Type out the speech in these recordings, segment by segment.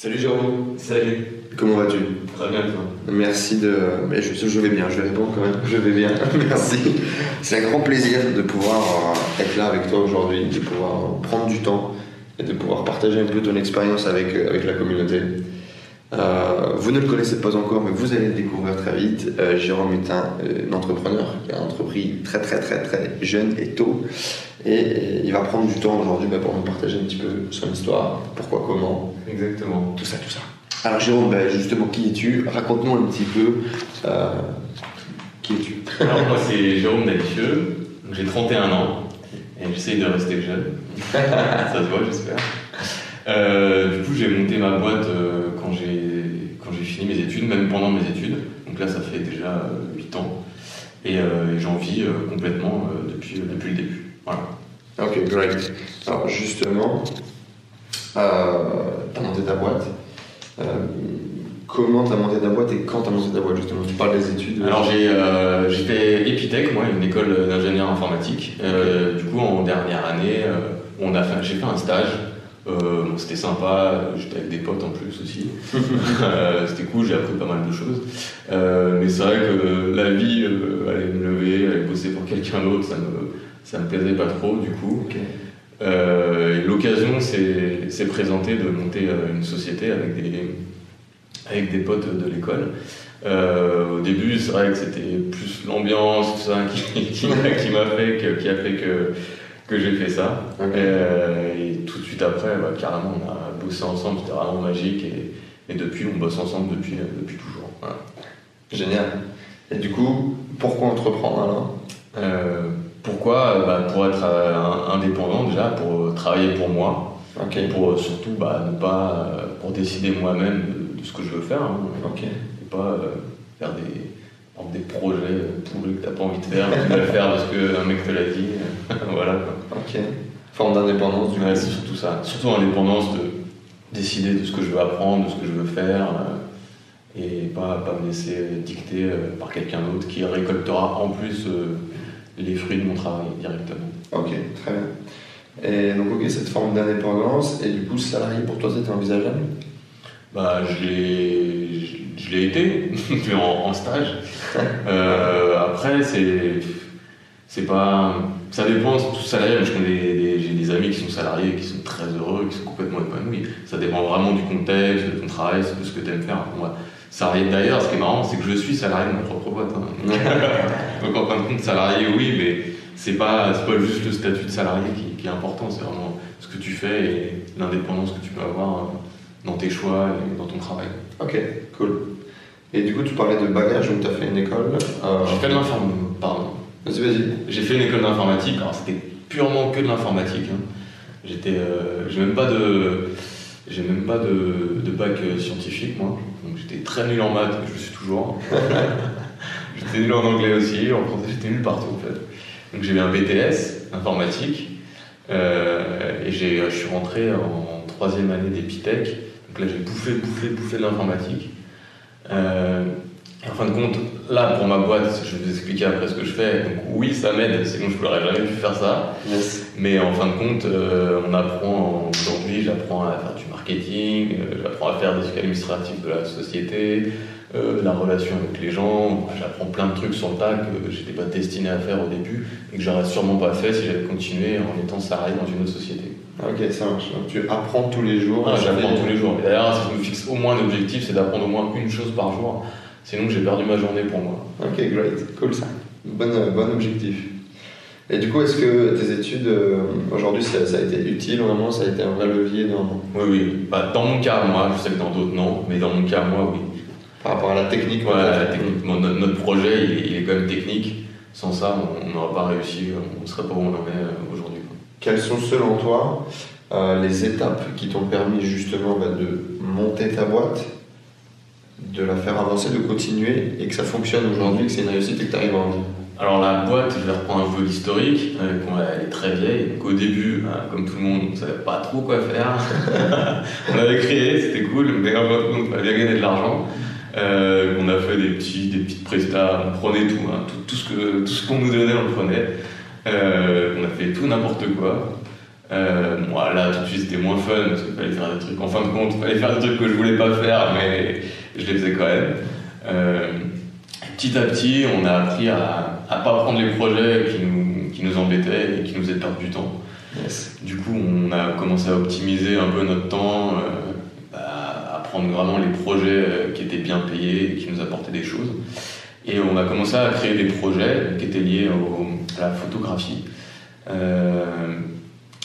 Salut Jérôme. Salut. Comment vas-tu? Très bien, toi. Merci de. Mais je, je vais bien, je vais répondre quand même. Je vais bien, merci. C'est un grand plaisir de pouvoir euh, être là avec toi aujourd'hui, de pouvoir prendre du temps et de pouvoir partager un peu ton expérience avec, euh, avec la communauté. Euh, vous ne le connaissez pas encore, mais vous allez le découvrir très vite. Euh, Jérôme est un, euh, entrepreneur qui a entrepris très très très très jeune et tôt. Et, et il va prendre du temps aujourd'hui bah, pour nous partager un petit peu son histoire, pourquoi, comment, Exactement. tout ça, tout ça. Alors Jérôme, bah, justement, qui es-tu? Raconte-nous un petit peu qui es-tu? Alors, moi, c'est Jérôme Dalifieux. J'ai 31 ans et j'essaye de rester jeune. Ça se voit, j'espère. Du coup, j'ai monté ma boîte quand j'ai fini mes études, même pendant mes études. Donc là, ça fait déjà euh, 8 ans. Et, euh, et j'en vis euh, complètement euh, depuis, depuis le début. Voilà. Ok, great. Alors justement, euh, tu as monté ta boîte. Euh, comment tu as monté ta boîte et quand tu as monté ta boîte justement? Tu parles des études Alors j'ai euh, j'ai fait Epitech, moi, une école d'ingénieur informatique. Euh, du coup, en dernière année, euh, on a fait, j'ai fait un stage. Euh, c'était sympa, j'étais avec des potes en plus aussi. Euh, c'était cool, j'ai appris pas mal de choses. Euh, mais c'est vrai que la vie, aller me lever, aller bosser pour quelqu'un d'autre, ça me, ça me plaisait pas trop du coup. L'occasion s'est présentée de monter une société avec des, avec des potes de l'école. Au début, c'est vrai que c'était plus l'ambiance, tout ça, qui, qui, m'a- qui m'a fait, qui a fait que, que j'ai fait ça. Euh, et tout de suite après, bah, carrément, on a bossé ensemble, c'était vraiment magique. Et, et depuis, on bosse ensemble depuis, depuis toujours. Voilà. Génial. Et du coup, pourquoi entreprendre alors Euh, pourquoi? Bah, Pour être euh, indépendant déjà, pour travailler pour moi. Ok. Et pour euh, surtout bah, ne pas euh, pour décider moi-même de, de ce que je veux faire hein, et pas euh, faire des des projets pourris que t'as pas envie de faire mais tu dois le faire parce qu'un mec te l'a dit voilà quoi. Ok. Forme d'indépendance du coup. Ouais, c'est surtout ça surtout indépendance de décider de ce que je veux apprendre de ce que je veux faire euh, et pas pas me laisser dicter euh, par quelqu'un d'autre qui récoltera en plus euh, les fruits de mon travail directement Ok, très bien. Et donc, ok, cette forme d'indépendance, et du coup, salarié pour toi, c'était envisageable? Bah, je l'ai, je, je l'ai été, mais en, en stage. Euh, après, c'est, c'est pas, ça dépend. Tout salarié. Je connais des, des- j'ai des amis qui sont salariés, qui sont très heureux, qui sont complètement épanouis. Ça dépend vraiment du contexte, de ton travail, de ce que tu aimes faire. Moi, salarié d'ailleurs, ce qui est marrant, c'est que je suis salarié de ma propre boîte. hein. Donc en fin de compte, salarié, oui, mais c'est pas, pas juste le statut de salarié qui, qui est important. C'est vraiment ce que tu fais et l'indépendance que tu peux avoir euh, dans tes choix et dans ton travail. Ok, cool. Et du coup, tu parlais de bagages, donc tu as fait une école. euh, J'ai fait de l'informatique. Pardon. Vas-y, vas-y. J'ai fait une école d'informatique. Alors c'était purement que de l'informatique. hein. J'étais, euh, j'ai même pas de, j'ai même pas de, de bac euh, scientifique moi. Donc j'étais très nul en maths, je le suis toujours. j'étais nul en anglais aussi, en français j'étais nul partout en fait. Donc j'ai eu un BTS informatique et j'ai, je suis rentré en troisième année d'Epitech. Donc là j'ai bouffé, bouffé, bouffé de l'informatique. Euh, en fin de compte, là pour ma boîte, je vais vous expliquer après ce que je fais. Donc oui, ça m'aide, sinon je n'aurais jamais pu faire ça. Yes. Mais en fin de compte, euh, on apprend aujourd'hui, j'apprends à faire du marketing, euh, j'apprends à faire des trucs administratifs de la société, euh, la relation avec les gens. J'apprends plein de trucs sur le tas que j'étais pas destiné à faire au début et que j'aurais sûrement pas fait si j'avais continué en étant salarié dans une autre société. Ok, ça marche. Donc, tu apprends tous les jours. Ah, j'apprends tous les jours. Et D'ailleurs, si je me fixe au moins un objectif, c'est d'apprendre au moins une chose par jour. Sinon, j'ai perdu ma journée pour moi. Ok, great. Cool ça. Bon, euh, bon objectif. Et du coup, est-ce que tes études, euh, aujourd'hui, ça, ça a été utile vraiment? Ça a été un vrai levier dans, Oui, oui. Bah, dans mon cas, moi, je sais que dans d'autres, non. Mais dans mon cas, moi, oui. par rapport à la technique peut-être? la technique. Bon, notre, projet, il est, il est quand même technique. Sans ça, on on n'aurait pas réussi, on ne serait pas où on en est euh, aujourd'hui. Quelles sont selon toi euh, les étapes qui t'ont permis justement bah, de monter ta boîte, de la faire avancer, de continuer et que ça fonctionne aujourd'hui, que c'est une réussite et que tu arrives à en Alors la boîte, je vais reprendre un peu l'historique, euh, elle est très vieille. Donc au début, hein, comme tout le monde, on ne savait pas trop quoi faire. on l'avait créé, c'était cool, mais on a bien gagné de l'argent. Euh, on a fait des, petits, des petites prestats, on prenait tout, hein, tout, tout ce que- tout ce qu'on nous donnait, on le prenait. Euh, on a fait tout n'importe quoi. Euh, bon, là, tout de suite, c'était moins fun parce qu'il fallait faire des trucs. En fin de compte, il fallait faire des trucs que je voulais pas faire, mais je les faisais quand même. Euh, petit à petit, on a appris à, à pas prendre les projets qui nous, qui nous embêtaient et qui nous faisaient perdre du temps. Yes. Du coup, on a commencé à optimiser un peu notre temps, euh, à prendre vraiment les projets qui étaient bien payés et qui nous apportaient des choses. Et on a commencé à créer des projets qui étaient liés au- à la photographie. Euh,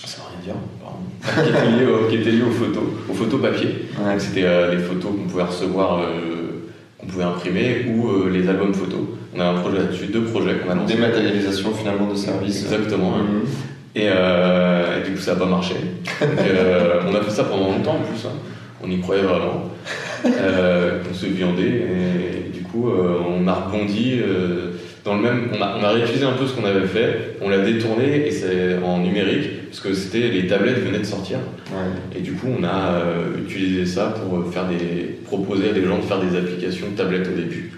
ça veut rien dire, pardon. qui, étaient liés au- qui étaient liés aux photos, aux photos papier. Ouais. C'était euh, les photos qu'on pouvait recevoir, euh, qu'on pouvait imprimer ou euh, les albums photos. On a un projet là-dessus, deux projets qu'on a lancés. Dématérialisation finalement de services. Exactement. hein. Mhm. Et, euh, et du coup, ça n'a pas marché. Donc, euh, on a fait ça pendant longtemps en plus. hein. On y croyait vraiment. Euh, on se viandait. Et du coup, euh, on a rebondi euh, dans le même. On a, on a réutilisé un peu ce qu'on avait fait. On l'a détourné et c'est en numérique parce que c'était les tablettes venaient de sortir. Ouais. Et du coup, on a euh, utilisé ça pour faire des, proposer à des gens de faire des applications tablettes au début.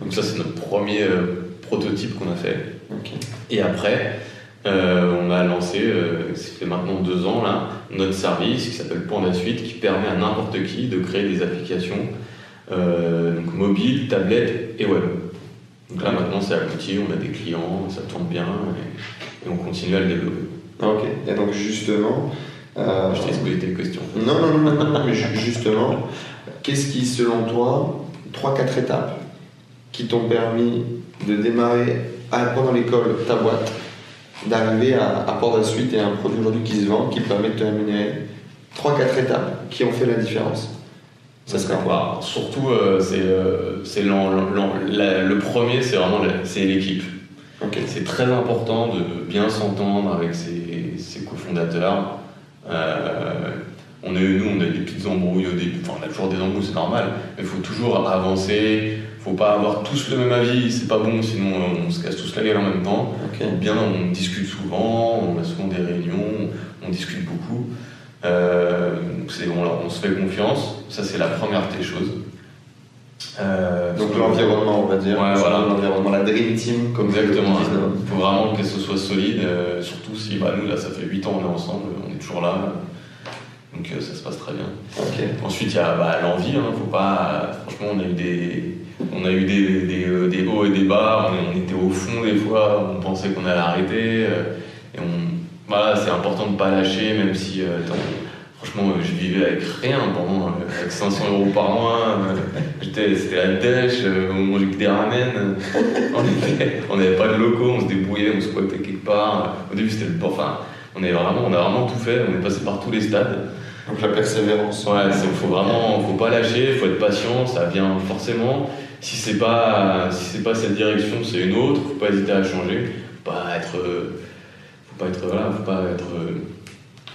Donc ça, c'est notre premier prototype qu'on a fait. Et après, euh, on a lancé, euh, ça fait maintenant deux ans, là, notre service qui s'appelle Panda Suite, qui permet à n'importe qui de créer des applications donc mobiles, tablettes et web. Donc là, maintenant, c'est abouti, on a des clients, ça tourne bien et, et on continue à le développer. Ok. Et donc justement. euh, Je t'ai exposé tes questions. Non, non, non, non, non, mais ju- justement, qu'est-ce qui, selon toi, 3-4 étapes qui t'ont permis de démarrer à- pendant l'école ta boîte, d'arriver à, à Port la suite et à un produit aujourd'hui qui se vend, qui permet de te rémunérer? 3-4 étapes qui ont fait la différence Ça serait quoi Surtout, euh, c'est euh, le premier, c'est vraiment l'équipe. C'est très important de bien s'entendre avec ses, ses cofondateurs. Euh, on a eu, nous, on a eu des petites embrouilles au début. Enfin, on a toujours des embrouilles, c'est normal. Mais il faut toujours avancer. Il faut pas avoir tous le même avis. C'est pas bon, sinon on se casse tous la gueule en même temps. Bien, on discute souvent. On a souvent des réunions. On discute beaucoup. Euh, on, on se fait confiance. Ça, c'est la première des choses. Euh, Donc l'environnement, on va dire. Ouais, voilà. L'environnement, la Dream Team, comme Exactement. Il faut vraiment que ce soit solide, euh, surtout si bah, nous, là, ça fait 8 ans on est ensemble, on est toujours là. Donc ça se passe très bien. Ensuite, il y a bah, l'envie. Hein, faut pas, franchement, on a eu des, on a eu des, des, des hauts et des bas. On, était au fond des fois, on pensait qu'on allait arrêter. et on, voilà, c'est important de ne pas lâcher, même si, euh, attends, franchement, euh, je vivais avec rien pendant, euh, avec 500 euros par mois. j'étais, c'était la dèche, on mangeait que des ramen. on n'avait pas de locaux, on se débrouillait, on squattait quelque part. Au début, c'était le enfin, on, est vraiment, on a vraiment tout fait, on est passé par tous les stades. Donc la persévérance. Ouais, il faut vraiment, faut pas lâcher, faut être patient, ça vient forcément. Si c'est pas, si c'est pas cette direction, c'est une autre. Faut pas hésiter à changer. Faut pas être, pas être, voilà, faut pas être, euh,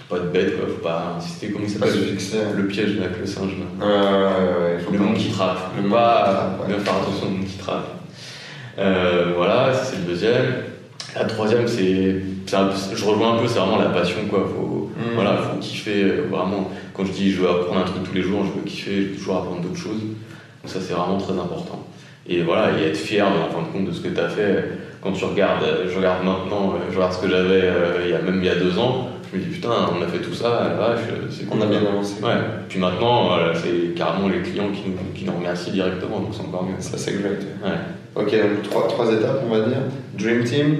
faut pas être bête, quoi. Faut pas insister. Comment il s'appelle. Le piège avec le singe. Là. Faut Le monde qui trappe. Le pas ouais. bien faire attention au monde qui trappe. Euh, voilà, c'est le deuxième. La troisième, c'est, je rejoins un peu, c'est vraiment la passion, quoi. Faut, Mm. voilà, faut kiffer euh, vraiment. Quand je dis je veux apprendre un truc tous les jours, je veux kiffer, je veux toujours apprendre d'autres choses. Donc ça, c'est vraiment très important. Et voilà, et être fier, en fin de compte, de ce que tu as fait. Quand tu regardes, euh, je regarde maintenant, euh, je regarde ce que j'avais euh, il y a même il y a deux ans, je me dis putain, on a fait tout ça, la vache, c'est On cool. a bien avancé. Ouais, puis maintenant, voilà, c'est carrément les clients qui nous, qui nous remercient directement, donc c'est encore mieux. Ça, c'est exact. Ouais. Ok, donc trois, trois étapes, on va dire. Dream Team,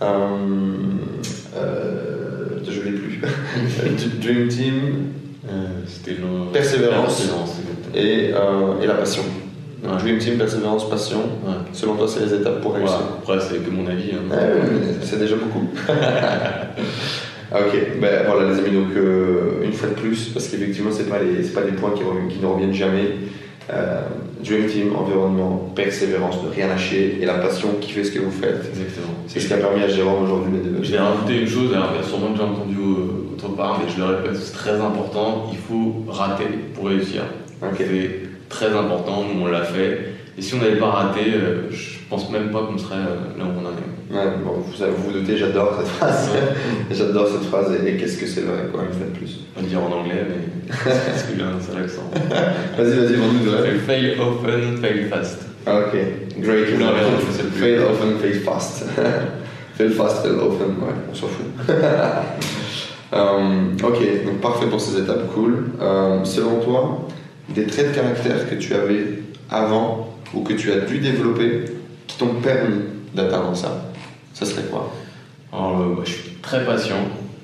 euh, euh, je ne l'ai plus. Dream Team C'était le... Persévérance. Persévérance, et, et la passion. Donc. Dream Team, persévérance, passion. Selon toi, c'est les étapes pour réussir. Après, c'est que mon avis. hein. Mais c'est déjà beaucoup. Ah, ok, ben voilà les amis, donc euh, une fois de plus, parce qu'effectivement, c'est pas, les- pas des points qui, ne reviennent jamais. Euh, Dream Team, environnement, persévérance, ne rien lâcher et la passion qui fait ce que vous faites. Exactement. C'est ce qui a permis à Jérôme aujourd'hui de Je vais rajouter une chose, alors il y a sûrement déjà entendu euh, autre part, mais je le répète, c'est très important, il faut rater pour réussir. Ok. Très important, nous on l'a fait. Et si on n'avait pas raté, euh, je pense même pas qu'on serait euh, là où on en est. Ouais, bon, vous vous, vous doutez, j'adore cette phrase. j'adore cette phrase et, qu'est-ce que c'est vrai, quoi, une fois de plus? On va dire en anglais, mais c'est que bien un seul accent. vas-y, vas-y, vends-nous de Fail often, fail fast. Ah, ok, great. Fail often, fail fast. fail fast, fail often, ouais, on s'en fout. um, ok, donc parfait pour ces étapes, cool. Um, selon toi, des traits de caractère que tu avais avant ou que tu as dû développer qui t'ont permis d'atteindre ça Ça serait quoi? Alors, euh, bah, je suis très patient.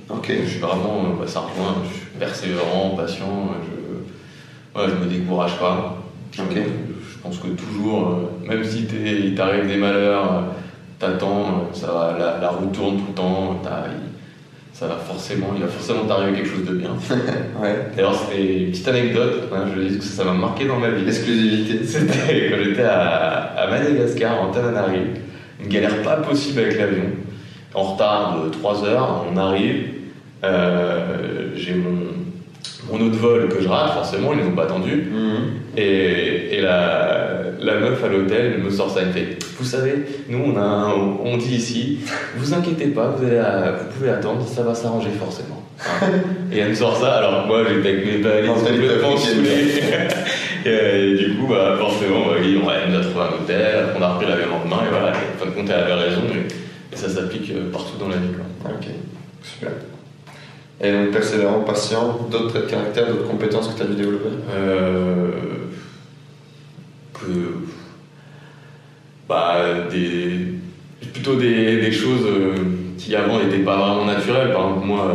Ok. Je suis vraiment, euh, bah, ça rejoint, je suis persévérant, patient. Je, ouais, je me décourage pas. Ok. Je pense que toujours, euh, même si il t'arrive des malheurs, t'attends, ça va, la, roue tourne tout le temps, ça va forcément, il va forcément t'arriver quelque chose de bien. ouais. D'ailleurs, c'était une petite anecdote, hein, je dis que ça m'a marqué dans ma vie. Exclusivité. C'était quand j'étais à, à, Madagascar, en Tananarive, une galère pas possible avec l'avion. En retard de 3 heures, on arrive, euh, j'ai mon, mon autre vol que je rate, forcément, ils les ont pas attendu. Mhm. Et, et la, la, meuf à l'hôtel me sort ça, elle me fait Vous savez, nous on, a on dit ici, vous inquiétez pas, vous, allez vous pouvez attendre, ça va s'arranger forcément. et elle me sort ça, alors moi j'étais avec mes valises complètement saoulé. et, du coup, bah, forcément, bah, elle nous a trouvé un hôtel, on a repris la même lendemain, et voilà, en fin de compte, elle avait raison, et, ça s'applique euh, partout dans la vie. Quoi. Ok, super. Et donc persévérant, patient, d'autres traits de caractère, d'autres compétences que tu as dû développer euh, Que. Bah, des. Plutôt des, des choses euh, qui avant n'étaient pas vraiment naturelles. Par exemple, moi,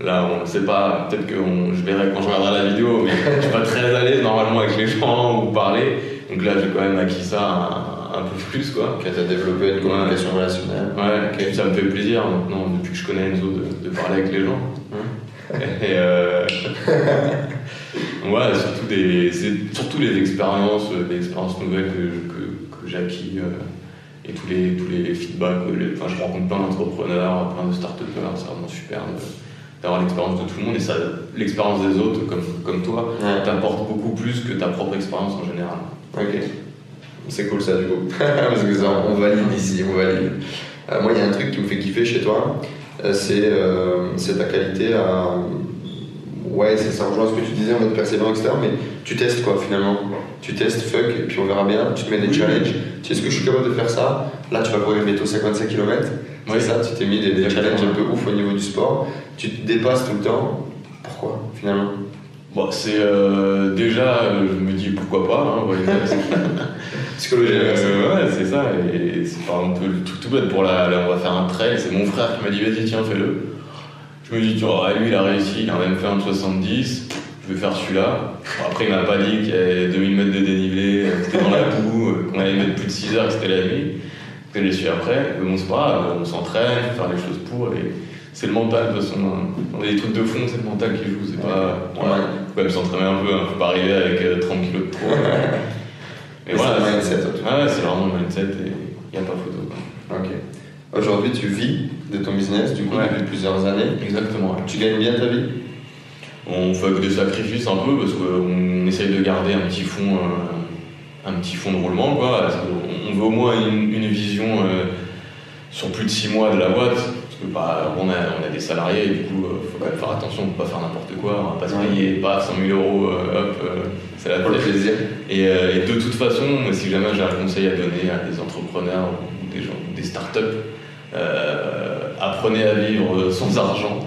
euh, là, on ne sait pas, peut-être que je verrai quand je regarderai la vidéo, mais je suis pas très à l'aise normalement avec les gens ou parler. Donc là, j'ai quand même acquis ça peu plus, quoi. Tu as développé une communication relationnelle. Ouais, ça me fait plaisir maintenant, depuis que je connais Enzo, de, de parler avec les gens. Hum. Et euh... ouais, surtout, des, surtout les expériences, des expériences nouvelles que, que, que j'ai acquis euh, et tous les, tous les feedbacks. enfin, je rencontre plein d'entrepreneurs, plein de start c'est vraiment super d'avoir l'expérience de tout le monde et ça, l'expérience des autres comme, comme toi t'apporte beaucoup plus que ta propre expérience en général. Ok, c'est cool ça du coup, parce que ça, on valide ici, on valide. Euh, moi, il y a un truc qui me fait kiffer chez toi, euh, euh, c'est ta qualité à. Ouais, ça rejoint ce que tu disais en mode persévérant, etc. Mais tu testes quoi finalement Tu testes, fuck, et puis on verra bien. Tu te mets des challenges. Tu sais ce que je suis capable de faire ça? Là, tu vas courir bientôt 55 km. C'est ça, tu t'es mis des, challenges un peu ouf au niveau du sport. Tu te dépasses tout le temps. Pourquoi finalement? Bon, c'est euh, déjà, je me dis pourquoi pas. Hein, Psychologie. Euh, ouais, c'est ça. Et c'est par exemple tout, tout bête pour la, on va faire un trail. C'est mon frère qui m'a dit vas-y, tiens, fais-le. Je me dis, tu vois, lui, il a réussi, il a même fait un 70. Je vais faire celui-là. après, il m'a pas dit qu'il y avait 2000 mètres de dénivelé, que c'était dans la boue, qu'on allait mettre plus de 6 heures, que c'était la nuit. Que j'ai su après. Mais bon, c'est pas on s'entraîne, il faut faire les choses pour. Et c'est le mental, de toute façon. On a des trucs de fond, c'est le mental qui joue. C'est pas. Faut quand même s'entraîner un peu, hein. faut pas arriver avec 30 euh, kilos de trop. Mais voilà, c'est le mindset. Ouais, c'est vraiment le mindset et il n'y a pas photo. Ok. Aujourd'hui, tu vis de ton business, du coup, depuis plusieurs années. Exactement. Tu gagnes bien ta vie? On fait des sacrifices un peu parce qu'on essaye de garder un petit fond, euh, un petit fond de roulement. Quoi. On veut au moins une, vision euh, sur plus de 6 mois de la boîte. Parce que bah, on, a, on a des salariés et du coup, il euh, faut quand même faire attention, on ne pas faire n'importe quoi, on va pas se payer, pas 100 000 euros, hop, c'est la Pour le plaisir. Et, et, de toute façon, si jamais j'ai un conseil à donner à des entrepreneurs ou des gens, des startups, euh, apprenez à vivre sans argent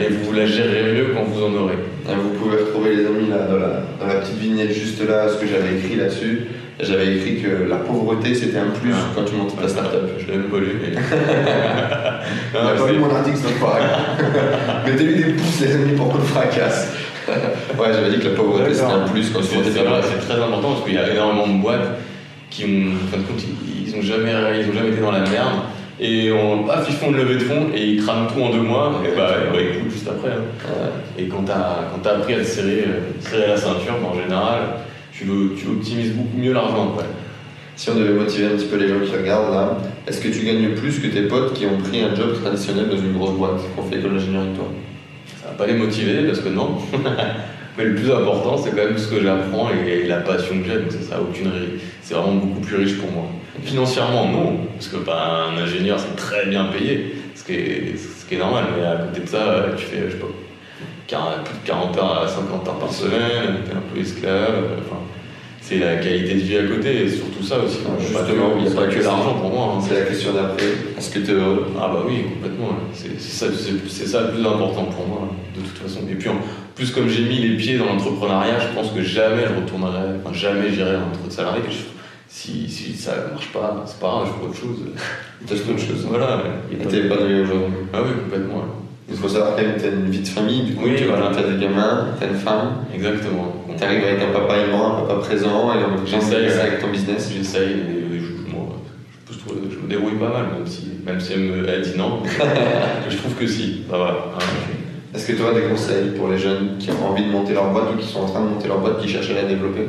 et vous la gérerez mieux quand vous en aurez. vous pouvez retrouver les amis là, dans, la, petite vignette juste là, ce que j'avais écrit là-dessus. J'avais écrit que la pauvreté c'était un plus quand tu montes ta startup. Je l'ai même pas lu. Mais... On n'a pas lu mon article, c'est pas Mettez-lui des pouces, les amis, pour qu'on le fracasse. ouais, j'avais dit que la pauvreté c'était un plus quand tu montes ta startup. C'est très important parce qu'il y a énormément de boîtes qui ont, en fin de compte, ils n'ont jamais, ils ont jamais été dans la merde et on paf, ils font une levée de fonds et ils crament tout en deux mois, et bah, bah écoute, juste après. Hein. Et quand t'as as appris à te serrer, euh, serrer la ceinture, bah, en général, tu, tu optimises beaucoup mieux l'argent. Si on devait motiver un petit peu les gens qui regardent là, est-ce que tu gagnes plus que tes potes qui ont pris un job traditionnel dans une grosse boîte, qu'on fait école d'ingénierie toi Ça va pas les motiver parce que non. Mais le plus important, c'est quand même ce que j'apprends et, la passion que j'ai, donc ça, ça aucune C'est vraiment beaucoup plus riche pour moi. Financièrement, non, parce que bah, un ingénieur, c'est très bien payé, ce qui, est, ce qui est normal, mais à côté de ça, tu fais, je sais pas, 40, plus de 40 heures à 50 heures par semaine, t'es un peu esclave, enfin, c'est la qualité de vie à côté, et surtout ça aussi. Justement, il n'y a pas que l'argent pour moi. hein. C'est la question d'après. Est-ce que tu es heureux Ah bah oui, complètement. ouais. C'est ça, ça le plus important pour moi, de toute façon. Et puis en plus, comme j'ai mis les pieds dans l'entrepreneuriat, je pense que jamais je retournerai, enfin jamais j'irai en entre de salarié. Si, si ça marche pas, c'est pas grave, je ferai autre chose. Teste autre chose. Voilà. Et pas t'es de- épanoui aujourd'hui. Ah oui, complètement. Il faut savoir que t'as une vie de famille, du coup, Oui, tu voilà. as des gamins, t'as une femme, Exactement. t'arrives avec un papa aimant, un papa présent, et temps, J'essaye, ouais. avec ton business. J'essaye, et je, moi, je, je me débrouille pas mal, même si, même si elle me elle dit non. je trouve que si. Bah voilà. hein. Est-ce que tu as des conseils pour les jeunes qui ont envie de monter leur boîte ou qui sont en train de monter leur boîte, qui cherchent à la développer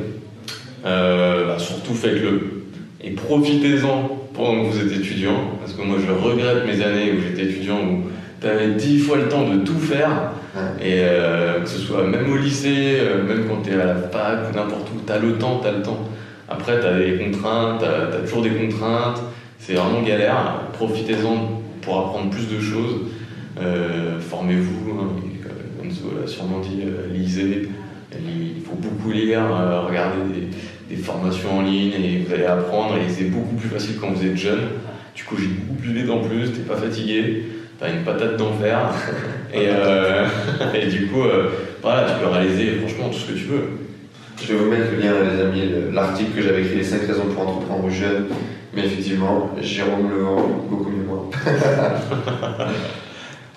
Euh, bah, surtout faites-le. Et profitez-en pendant que vous êtes étudiant. Parce que moi, je regrette mes années où j'étais étudiant, où tu avais dix fois le temps de tout faire. Et euh, que ce soit même au lycée, euh, même quand tu es à la fac ou n'importe où, tu as le temps, tu as le temps. Après, tu as des contraintes, tu as, toujours des contraintes. C'est vraiment galère. Profitez-en pour apprendre plus de choses. Euh, Formez-vous. Hein. Et, euh, Enzo l'a sûrement dit, euh, lisez. Il faut beaucoup lire, euh, regarder des, des formations en ligne et vous allez apprendre. Et c'est beaucoup plus facile quand vous êtes jeune. Tu cogites beaucoup plus vite en plus, t'es pas fatigué, t'as une patate d'enfer. Et, euh, et du coup, euh, voilà, tu peux réaliser franchement tout ce que tu veux. Je vais vous mettre le lien, les amis, le- l'article que j'avais écrit, les 5 raisons pour entreprendre jeune. Mais effectivement, Jérôme le vend beaucoup mieux moi.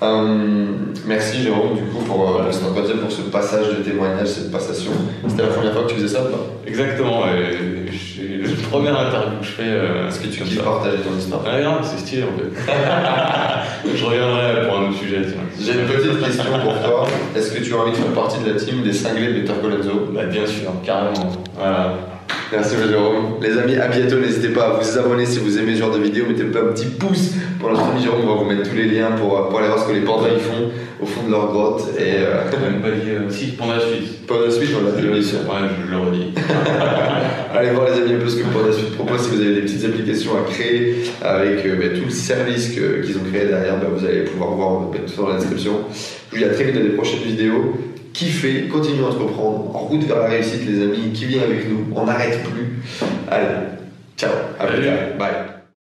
Hum, merci Jérôme du coup pour, euh, cet entretien, pour ce passage de témoignage, cette passation. C'était la première fois que tu faisais ça ou pas? Exactement, j'ai- la première interview que je fais. euh, Est-ce que tu kiffes partager ton histoire? Ah non, c'est stylé en fait. je reviendrai pour un autre sujet. J'ai une petite question pour toi. Est-ce que tu as envie de faire partie de la team des cinglés de Better Colenso? Bah, bien sûr, carrément. Voilà. Merci Jérôme. Les amis, à bientôt. N'hésitez pas à vous abonner si vous aimez ce genre de vidéo. Mettez pas un petit pouce pour notre ami Jérôme. On va vous mettre tous les liens pour, pour aller voir ce que les pandas ils font au fond de leur grotte. Et euh, J'ai même pas dit. euh, si, suite. pour la suite, on l'a dit. Ouais, je le redis. Allez voir les amis un peu ce que pour la suite propose. Si vous avez des petites applications à créer avec euh, bah, tout le service qu'ils ont créé derrière, bah, vous allez pouvoir voir bah, tout ça dans la description. Je vous dis à très vite dans des prochaines vidéos. Kiffez, continuez à entreprendre, en route vers la réussite les amis, qui vient avec nous, on n'arrête plus. Allez, ciao, à plus tard, bye.